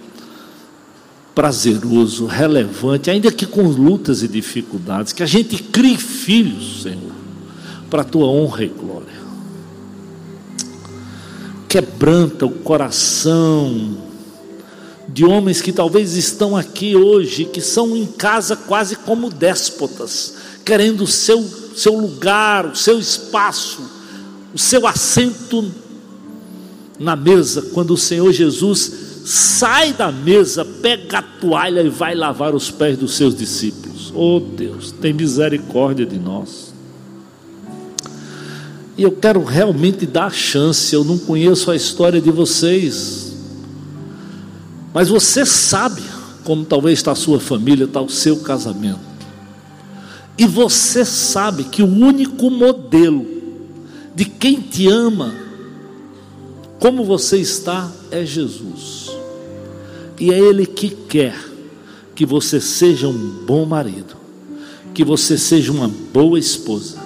prazeroso, relevante, ainda que com lutas e dificuldades, que a gente crie filhos, Senhor, para a tua honra e glória. Quebranta o coração de homens que talvez estão aqui hoje, que são em casa quase como déspotas, querendo o seu, seu lugar, o seu espaço, o seu assento na mesa, quando o Senhor Jesus sai da mesa, pega a toalha e vai lavar os pés dos seus discípulos. Oh Deus, tem misericórdia de nós. E eu quero realmente dar chance. Eu não conheço a história de vocês, mas você sabe como talvez está a sua família, está o seu casamento. E você sabe que o único modelo de quem te ama, como você está, é Jesus. E é Ele que quer que você seja um bom marido, que você seja uma boa esposa,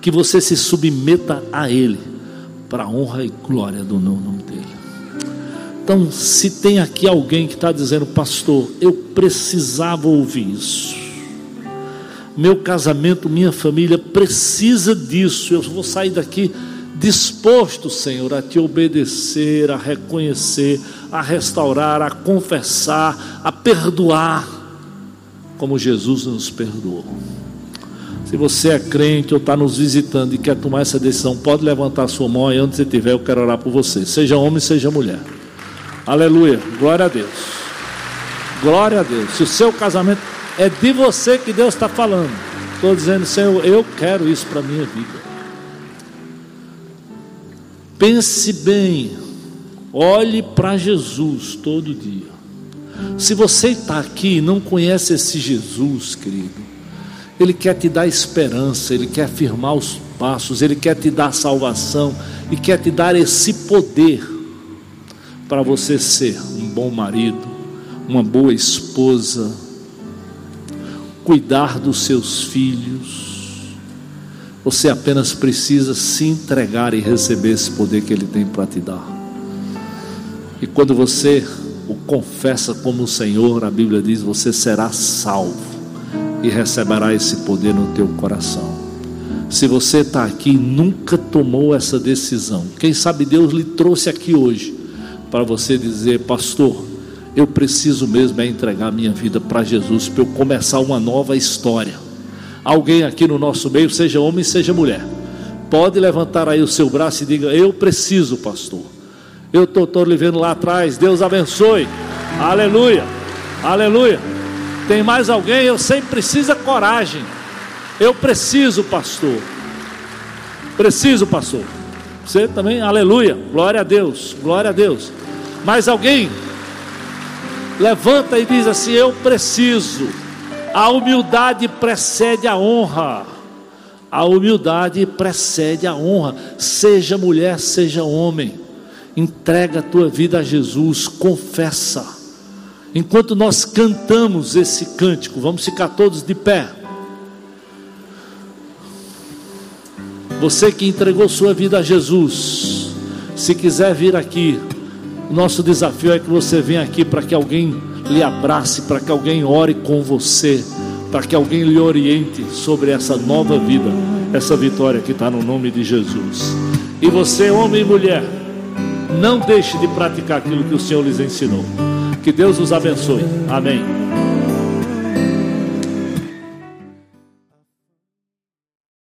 que você se submeta a Ele, para a honra e glória do nome dEle. Então, se tem aqui alguém que está dizendo, pastor, eu precisava ouvir isso. Meu casamento, minha família precisa disso. Eu vou sair daqui disposto, Senhor, a te obedecer, a reconhecer, a restaurar, a confessar, a perdoar, como Jesus nos perdoou. Se você é crente ou está nos visitando e quer tomar essa decisão, pode levantar sua mão e onde você estiver, eu quero orar por você. Seja homem, seja mulher. Aleluia. Glória a Deus. Glória a Deus. Se o seu casamento é de você que Deus está falando, estou dizendo, Senhor, eu quero isso para a minha vida. Pense bem, olhe para Jesus todo dia. Se você está aqui e não conhece esse Jesus, querido, Ele quer te dar esperança, Ele quer firmar os passos, Ele quer te dar salvação e quer te dar esse poder para você ser um bom marido, uma boa esposa, cuidar dos seus filhos. Você apenas precisa se entregar e receber esse poder que Ele tem para te dar. E quando você o confessa como Senhor, a Bíblia diz: você será salvo e receberá esse poder no teu coração. Se você está aqui e nunca tomou essa decisão, quem sabe Deus lhe trouxe aqui hoje para você dizer, pastor, eu preciso mesmo é entregar minha vida para Jesus, para eu começar uma nova história. Alguém aqui no nosso meio, seja homem, seja mulher, pode levantar aí o seu braço e diga: Eu preciso, pastor. Eu estou lhe vendo lá atrás, Deus abençoe. Aleluia, aleluia. Tem mais alguém? Eu sempre preciso coragem. Eu preciso, pastor. Preciso, pastor. Você também, aleluia, glória a Deus, glória a Deus. Mas alguém levanta e diz assim: Eu preciso. A humildade precede a honra. A humildade precede a honra. Seja mulher, seja homem. Entrega a tua vida a Jesus, confessa. Enquanto nós cantamos esse cântico, vamos ficar todos de pé. Você que entregou sua vida a Jesus, se quiser vir aqui, nosso desafio é que você venha aqui para que alguém lhe abrace, para que alguém ore com você, para que alguém lhe oriente sobre essa nova vida, essa vitória que está no nome de Jesus. E você, homem e mulher, não deixe de praticar aquilo que o Senhor lhes ensinou. Que Deus os abençoe. Amém.